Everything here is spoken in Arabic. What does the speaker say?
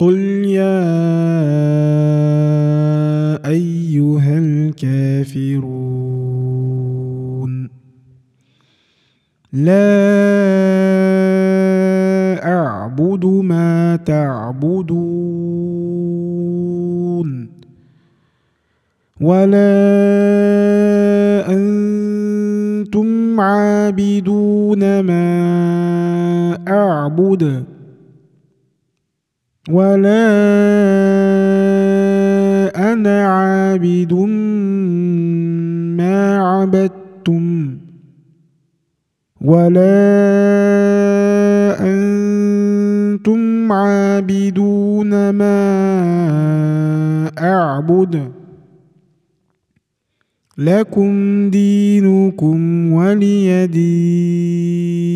قل يا أيها الكافرون لا أعبد ما تعبدون ولا أنتم عابدون ما أعبد ولا أنا عابد ما عبدتم ولا أنتم عابدون ما أعبد لكم دينكم ولي دين